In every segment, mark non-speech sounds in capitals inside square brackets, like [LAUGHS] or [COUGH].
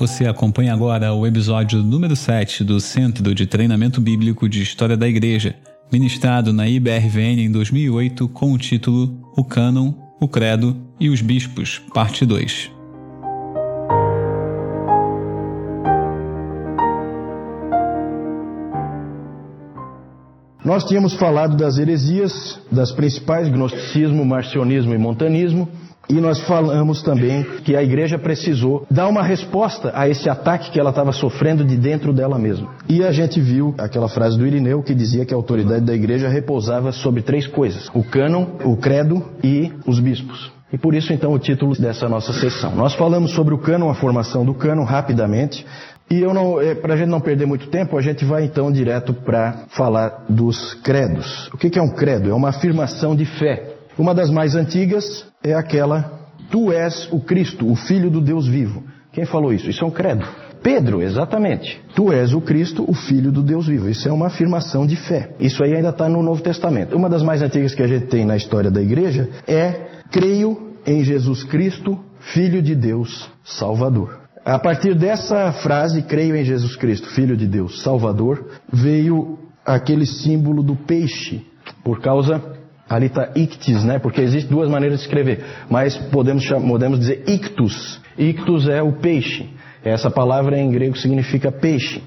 Você acompanha agora o episódio número 7 do Centro de Treinamento Bíblico de História da Igreja, ministrado na IBRVN em 2008 com o título O Cânon, o Credo e os Bispos, parte 2. Nós tínhamos falado das heresias, das principais, gnosticismo, marcionismo e montanismo, e nós falamos também que a igreja precisou dar uma resposta a esse ataque que ela estava sofrendo de dentro dela mesma. E a gente viu aquela frase do Irineu que dizia que a autoridade da igreja repousava sobre três coisas: o cânon, o credo e os bispos. E por isso, então, o título dessa nossa sessão. Nós falamos sobre o cânon, a formação do cânon, rapidamente. E eu não, é, para a gente não perder muito tempo, a gente vai então direto para falar dos credos. O que é um credo? É uma afirmação de fé. Uma das mais antigas é aquela: Tu és o Cristo, o Filho do Deus vivo. Quem falou isso? Isso é um credo. Pedro, exatamente. Tu és o Cristo, o Filho do Deus vivo. Isso é uma afirmação de fé. Isso aí ainda está no Novo Testamento. Uma das mais antigas que a gente tem na história da igreja é: Creio em Jesus Cristo, Filho de Deus, Salvador. A partir dessa frase, creio em Jesus Cristo, Filho de Deus, Salvador, veio aquele símbolo do peixe, por causa Ali está ictis, né? Porque existem duas maneiras de escrever, mas podemos, podemos dizer ictus. Ictus é o peixe. Essa palavra em grego significa peixe.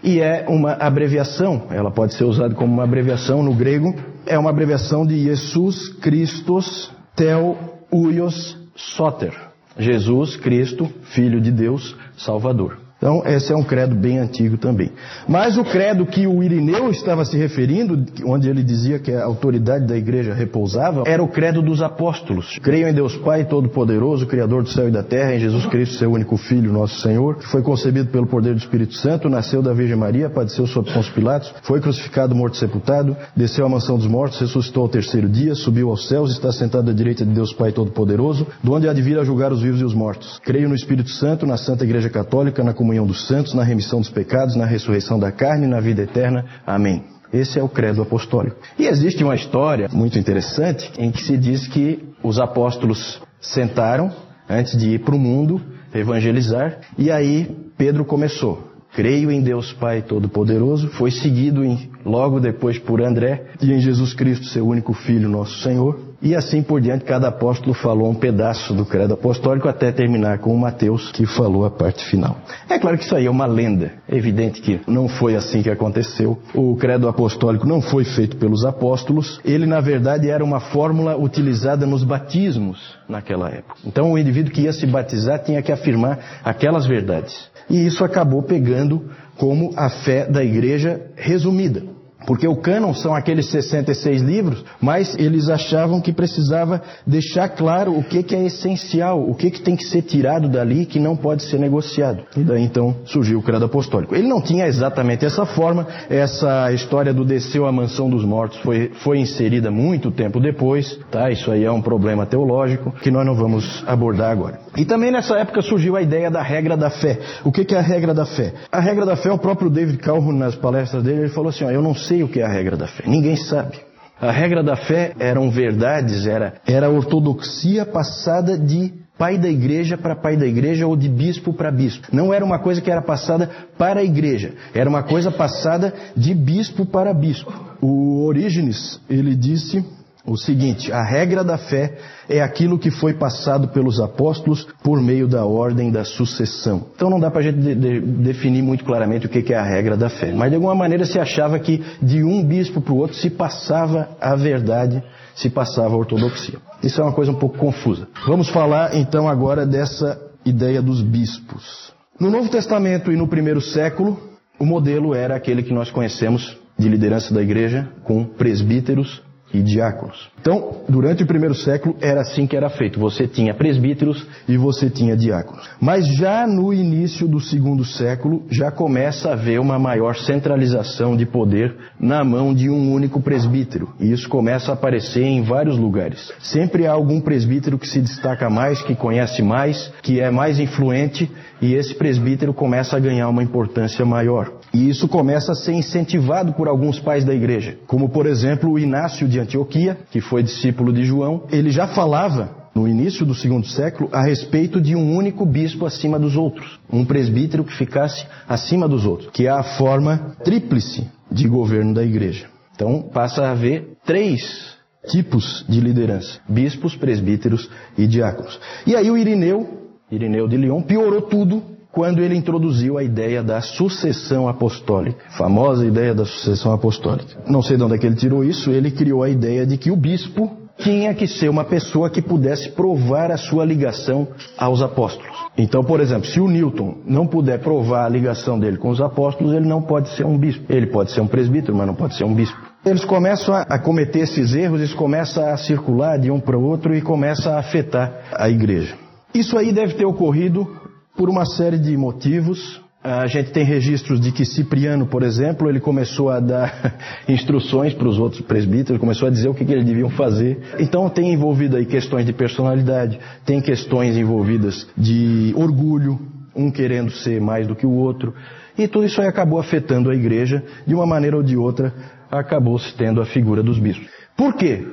E é uma abreviação, ela pode ser usada como uma abreviação no grego, é uma abreviação de Jesus Christos Tel Uios Soter. Jesus Cristo, Filho de Deus, Salvador. Então, esse é um credo bem antigo também. Mas o credo que o Irineu estava se referindo, onde ele dizia que a autoridade da igreja repousava, era o credo dos apóstolos. Creio em Deus Pai Todo-Poderoso, Criador do céu e da terra, em Jesus Cristo, seu único Filho, nosso Senhor, que foi concebido pelo poder do Espírito Santo, nasceu da Virgem Maria, padeceu sob Pôncio Pilatos, foi crucificado, morto e sepultado, desceu à mansão dos mortos, ressuscitou ao terceiro dia, subiu aos céus, está sentado à direita de Deus Pai Todo-Poderoso, de onde há de vir a julgar os vivos e os mortos. Creio no Espírito Santo, na Santa Igreja Católica, na comunidade comunhão dos santos, na remissão dos pecados, na ressurreição da carne e na vida eterna. Amém. Esse é o credo apostólico. E existe uma história muito interessante em que se diz que os apóstolos sentaram antes de ir para o mundo evangelizar e aí Pedro começou. Creio em Deus Pai Todo-Poderoso, foi seguido em, logo depois por André e em Jesus Cristo, seu único Filho, nosso Senhor. E assim por diante, cada apóstolo falou um pedaço do credo apostólico até terminar com o Mateus, que falou a parte final. É claro que isso aí é uma lenda. É evidente que não foi assim que aconteceu. O credo apostólico não foi feito pelos apóstolos. Ele, na verdade, era uma fórmula utilizada nos batismos naquela época. Então, o indivíduo que ia se batizar tinha que afirmar aquelas verdades. E isso acabou pegando como a fé da igreja resumida. Porque o cânon são aqueles 66 livros, mas eles achavam que precisava deixar claro o que, que é essencial, o que, que tem que ser tirado dali que não pode ser negociado. E daí então surgiu o credo apostólico. Ele não tinha exatamente essa forma, essa história do desceu à mansão dos mortos foi, foi inserida muito tempo depois, tá? Isso aí é um problema teológico que nós não vamos abordar agora. E também nessa época surgiu a ideia da regra da fé. O que, é a regra da fé? A regra da fé, o próprio David Calhoun nas palestras dele, ele falou assim, ó, eu não sei o que é a regra da fé. Ninguém sabe. A regra da fé eram verdades, era, era ortodoxia passada de pai da igreja para pai da igreja ou de bispo para bispo. Não era uma coisa que era passada para a igreja, era uma coisa passada de bispo para bispo. O Orígenes, ele disse o seguinte: a regra da fé é aquilo que foi passado pelos apóstolos por meio da ordem da sucessão. Então não dá para a gente de, de, definir muito claramente o que, que é a regra da fé, mas de alguma maneira se achava que de um bispo para o outro se passava a verdade, se passava a ortodoxia. Isso é uma coisa um pouco confusa. Vamos falar então agora dessa ideia dos bispos. No Novo Testamento e no primeiro século, o modelo era aquele que nós conhecemos de liderança da igreja, com presbíteros e diáconos. Então, durante o primeiro século era assim que era feito. Você tinha presbíteros e você tinha diáconos. Mas já no início do segundo século já começa a haver uma maior centralização de poder na mão de um único presbítero. E isso começa a aparecer em vários lugares. Sempre há algum presbítero que se destaca mais, que conhece mais, que é mais influente e esse presbítero começa a ganhar uma importância maior. E isso começa a ser incentivado por alguns pais da igreja, como por exemplo o Inácio de Antioquia, que foi discípulo de João. Ele já falava no início do segundo século, a respeito de um único bispo acima dos outros, um presbítero que ficasse acima dos outros, que é a forma tríplice de governo da igreja. Então passa a haver três tipos de liderança: bispos, presbíteros e diáconos. E aí o Irineu, Irineu de Lyon, piorou tudo quando ele introduziu a ideia da sucessão apostólica, famosa ideia da sucessão apostólica. Não sei de onde é que ele tirou isso, ele criou a ideia de que o bispo tinha que ser uma pessoa que pudesse provar a sua ligação aos apóstolos. Então, por exemplo, se o Newton não puder provar a ligação dele com os apóstolos, ele não pode ser um bispo. Ele pode ser um presbítero, mas não pode ser um bispo. Eles começam a, cometer esses erros, eles começam a circular de um para o outro e começa a afetar a igreja. Isso aí deve ter ocorrido por uma série de motivos. A gente tem registros de que Cipriano, por exemplo, ele começou a dar [LAUGHS] instruções para os outros presbíteros, começou a dizer o que, que eles deviam fazer. Então tem envolvido aí questões de personalidade, tem questões envolvidas de orgulho, um querendo ser mais do que o outro. E tudo isso aí acabou afetando a igreja, de uma maneira ou de outra, acabou se tendo a figura dos bispos. Por quê?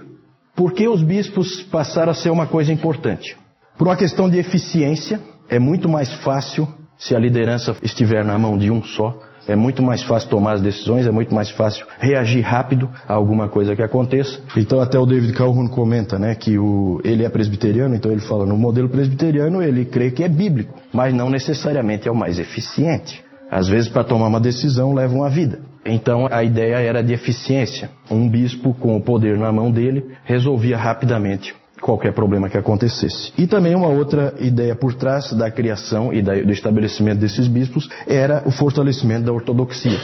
Porque os bispos passaram a ser uma coisa importante. Por uma questão de eficiência, é muito mais fácil se a liderança estiver na mão de um só. É muito mais fácil tomar as decisões, é muito mais fácil reagir rápido a alguma coisa que aconteça. Então até o David Calhoun comenta, né, que o, ele é presbiteriano, então ele fala no modelo presbiteriano ele crê que é bíblico, mas não necessariamente é o mais eficiente. Às vezes para tomar uma decisão leva uma vida. Então a ideia era de eficiência. Um bispo com o poder na mão dele resolvia rapidamente qualquer problema que acontecesse. E também uma outra ideia por trás da criação e do estabelecimento desses bispos era o fortalecimento da ortodoxia.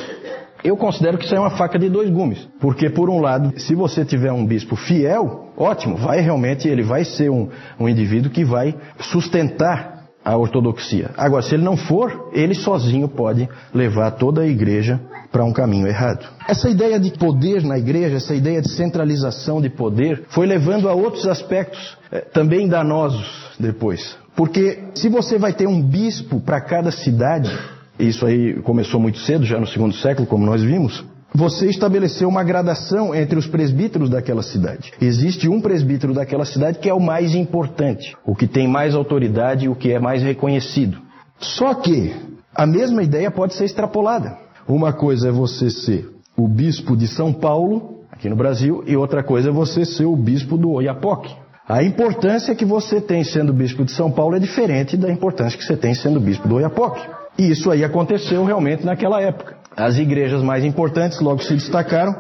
Eu considero que isso é uma faca de dois gumes, porque por um lado, se você tiver um bispo fiel, ótimo, vai realmente, ele vai ser um, um indivíduo que vai sustentar a ortodoxia. Agora, se ele não for, ele sozinho pode levar toda a igreja para um caminho errado. Essa ideia de poder na igreja, essa ideia de centralização de poder, foi levando a outros aspectos eh, também danosos depois. Porque se você vai ter um bispo para cada cidade, isso aí começou muito cedo, já no segundo século, como nós vimos, você estabeleceu uma gradação entre os presbíteros daquela cidade. Existe um presbítero daquela cidade que é o mais importante, o que tem mais autoridade e o que é mais reconhecido. Só que a mesma ideia pode ser extrapolada. Uma coisa é você ser o bispo de São Paulo, aqui no Brasil, e outra coisa é você ser o bispo do Oiapoque. A importância que você tem sendo bispo de São Paulo é diferente da importância que você tem sendo bispo do Oiapoque. E isso aí aconteceu realmente naquela época. As igrejas mais importantes logo se destacaram.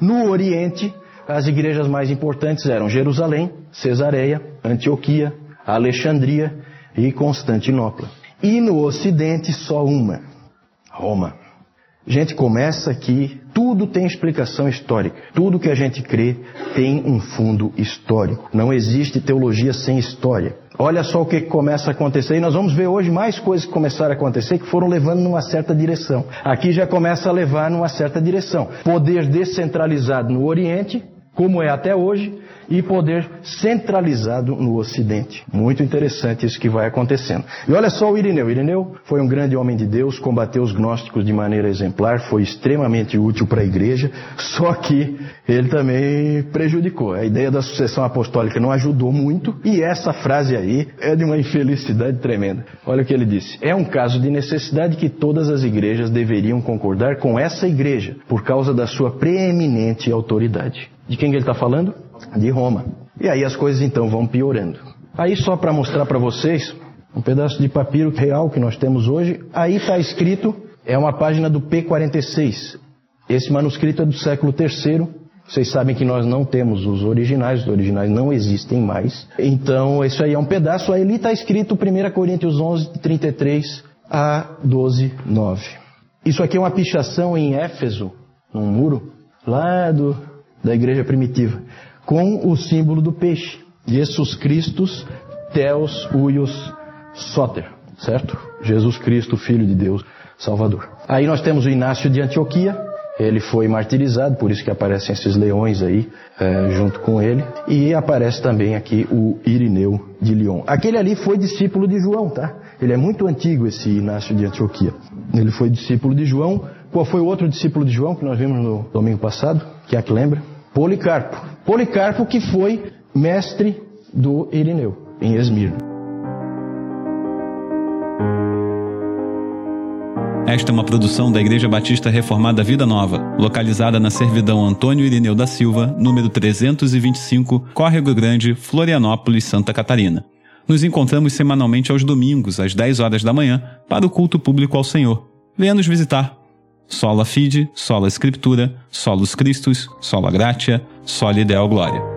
No Oriente, as igrejas mais importantes eram Jerusalém, Cesareia, Antioquia, Alexandria e Constantinopla. E no Ocidente, só uma: Roma. Gente, começa aqui, tudo tem explicação histórica. Tudo que a gente crê tem um fundo histórico. Não existe teologia sem história. Olha só o que começa a acontecer, e nós vamos ver hoje mais coisas que começaram a acontecer que foram levando numa certa direção. Aqui já começa a levar numa certa direção. Poder descentralizado no Oriente, como é até hoje, e poder centralizado no Ocidente. Muito interessante isso que vai acontecendo. E olha só o Irineu. Irineu foi um grande homem de Deus, combateu os gnósticos de maneira exemplar, foi extremamente útil para a igreja, só que ele também prejudicou. A ideia da sucessão apostólica não ajudou muito, e essa frase aí é de uma infelicidade tremenda. Olha o que ele disse: É um caso de necessidade que todas as igrejas deveriam concordar com essa igreja, por causa da sua preeminente autoridade. De quem ele está falando? De Roma. E aí as coisas então vão piorando. Aí só para mostrar para vocês um pedaço de papiro real que nós temos hoje, aí está escrito, é uma página do P46. Esse manuscrito é do século III. Vocês sabem que nós não temos os originais, os originais não existem mais. Então, isso aí é um pedaço. Aí ali está escrito 1 Coríntios 11, 33 a 12, 9. Isso aqui é uma pichação em Éfeso, num muro, lá do, da igreja primitiva, com o símbolo do peixe. Jesus Christus, Theos Uios Soter, certo? Jesus Cristo, Filho de Deus, Salvador. Aí nós temos o Inácio de Antioquia, ele foi martirizado, por isso que aparecem esses leões aí é, junto com ele. E aparece também aqui o Irineu de Lyon. Aquele ali foi discípulo de João, tá? Ele é muito antigo, esse Inácio de Antioquia. Ele foi discípulo de João. Qual foi o outro discípulo de João que nós vimos no domingo passado? Quem é que lembra? Policarpo. Policarpo que foi mestre do Irineu. em Esmirna. Esta é uma produção da Igreja Batista Reformada Vida Nova, localizada na Servidão Antônio Irineu da Silva, número 325, Córrego Grande, Florianópolis, Santa Catarina. Nos encontramos semanalmente aos domingos, às 10 horas da manhã, para o culto público ao Senhor. Venha nos visitar. Sola Fide, Sola Escritura, Solus Christus, Sola Gratia, Soli Deo Glória.